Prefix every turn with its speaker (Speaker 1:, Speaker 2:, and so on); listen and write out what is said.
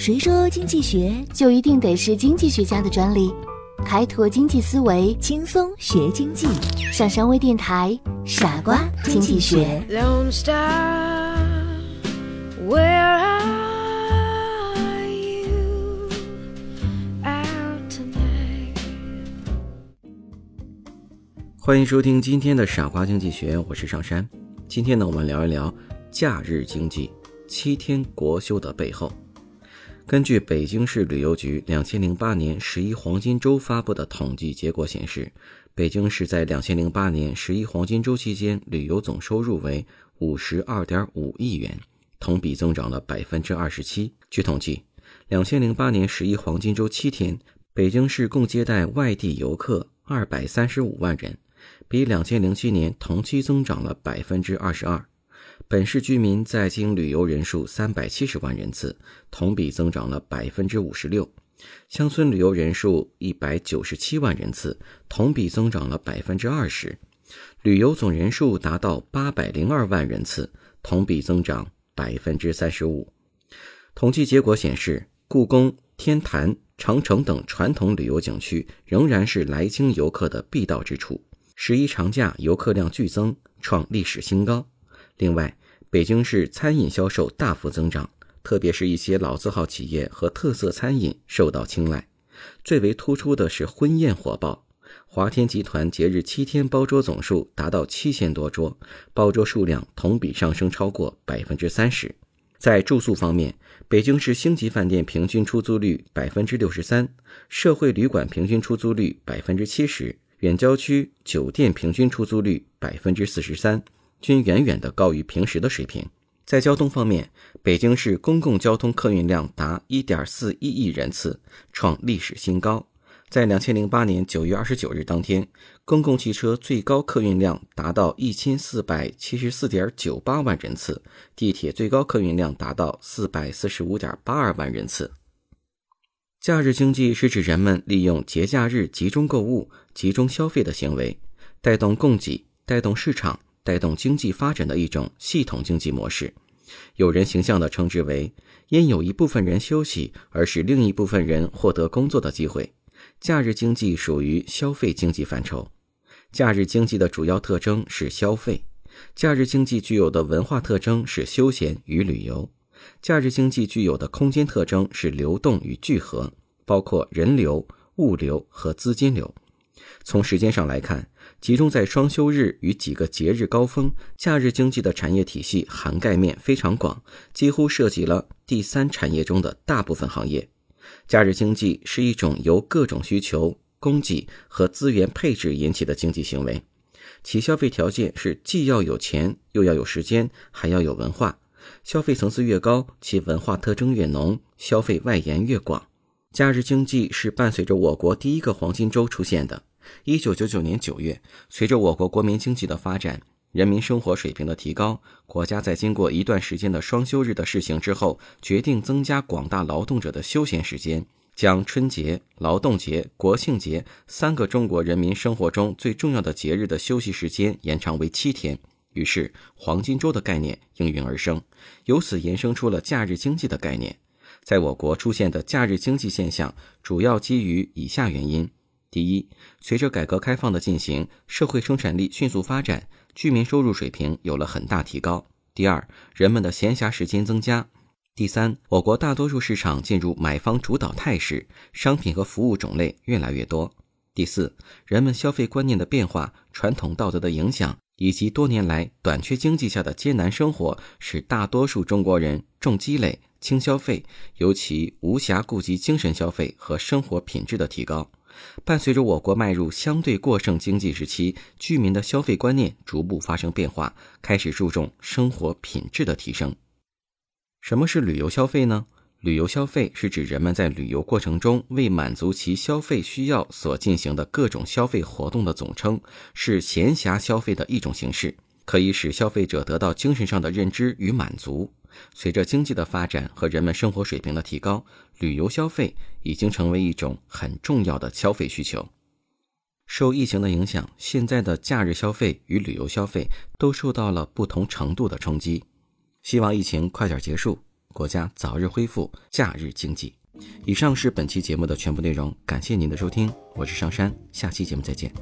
Speaker 1: 谁说经济学
Speaker 2: 就一定得是经济学家的专利？开拓经济思维，
Speaker 1: 轻松学经济？
Speaker 2: 上山微电台，傻瓜经济学。
Speaker 3: Where are you out tonight?
Speaker 4: 欢迎收听今天的傻瓜经济学，我是上山。今天呢，我们聊一聊假日经济七天国休的背后。根据北京市旅游局两千零八年十一黄金周发布的统计结果显示，北京市在两千零八年十一黄金周期间旅游总收入为五十二点五亿元，同比增长了百分之二十七。据统计，两千零八年十一黄金周七天，北京市共接待外地游客二百三十五万人，比两千零七年同期增长了百分之二十二。本市居民在京旅游人数三百七十万人次，同比增长了百分之五十六；乡村旅游人数一百九十七万人次，同比增长了百分之二十；旅游总人数达到八百零二万人次，同比增长百分之三十五。统计结果显示，故宫、天坛、长城等传统旅游景区仍然是来京游客的必到之处。十一长假游客量剧增，创历史新高。另外，北京市餐饮销售大幅增长，特别是一些老字号企业和特色餐饮受到青睐。最为突出的是婚宴火爆，华天集团节日七天包桌总数达到七千多桌，包桌数量同比上升超过百分之三十。在住宿方面，北京市星级饭店平均出租率百分之六十三，社会旅馆平均出租率百分之七十，远郊区酒店平均出租率百分之四十三。均远远的高于平时的水平。在交通方面，北京市公共交通客运量达1.41亿人次，创历史新高。在2008年9月29日当天，公共汽车最高客运量达到1474.98万人次，地铁最高客运量达到445.82万人次。假日经济是指人们利用节假日集中购物、集中消费的行为，带动供给，带动市场。带动经济发展的一种系统经济模式，有人形象地称之为“因有一部分人休息而使另一部分人获得工作的机会”。假日经济属于消费经济范畴。假日经济的主要特征是消费。假日经济具有的文化特征是休闲与旅游。假日经济具有的空间特征是流动与聚合，包括人流、物流和资金流。从时间上来看，集中在双休日与几个节日高峰，假日经济的产业体系涵盖面非常广，几乎涉及了第三产业中的大部分行业。假日经济是一种由各种需求、供给和资源配置引起的经济行为，其消费条件是既要有钱，又要有时间，还要有文化。消费层次越高，其文化特征越浓，消费外延越广。假日经济是伴随着我国第一个黄金周出现的。一九九九年九月，随着我国国民经济的发展，人民生活水平的提高，国家在经过一段时间的双休日的试行之后，决定增加广大劳动者的休闲时间，将春节、劳动节、国庆节三个中国人民生活中最重要的节日的休息时间延长为七天。于是，黄金周的概念应运而生，由此延伸出了假日经济的概念。在我国出现的假日经济现象，主要基于以下原因。第一，随着改革开放的进行，社会生产力迅速发展，居民收入水平有了很大提高。第二，人们的闲暇时间增加。第三，我国大多数市场进入买方主导态势，商品和服务种类越来越多。第四，人们消费观念的变化、传统道德的影响，以及多年来短缺经济下的艰难生活，使大多数中国人重积累、轻消费，尤其无暇顾及精神消费和生活品质的提高。伴随着我国迈入相对过剩经济时期，居民的消费观念逐步发生变化，开始注重生活品质的提升。什么是旅游消费呢？旅游消费是指人们在旅游过程中为满足其消费需要所进行的各种消费活动的总称，是闲暇消费的一种形式，可以使消费者得到精神上的认知与满足。随着经济的发展和人们生活水平的提高，旅游消费已经成为一种很重要的消费需求。受疫情的影响，现在的假日消费与旅游消费都受到了不同程度的冲击。希望疫情快点结束，国家早日恢复假日经济。以上是本期节目的全部内容，感谢您的收听，我是上山，下期节目再见。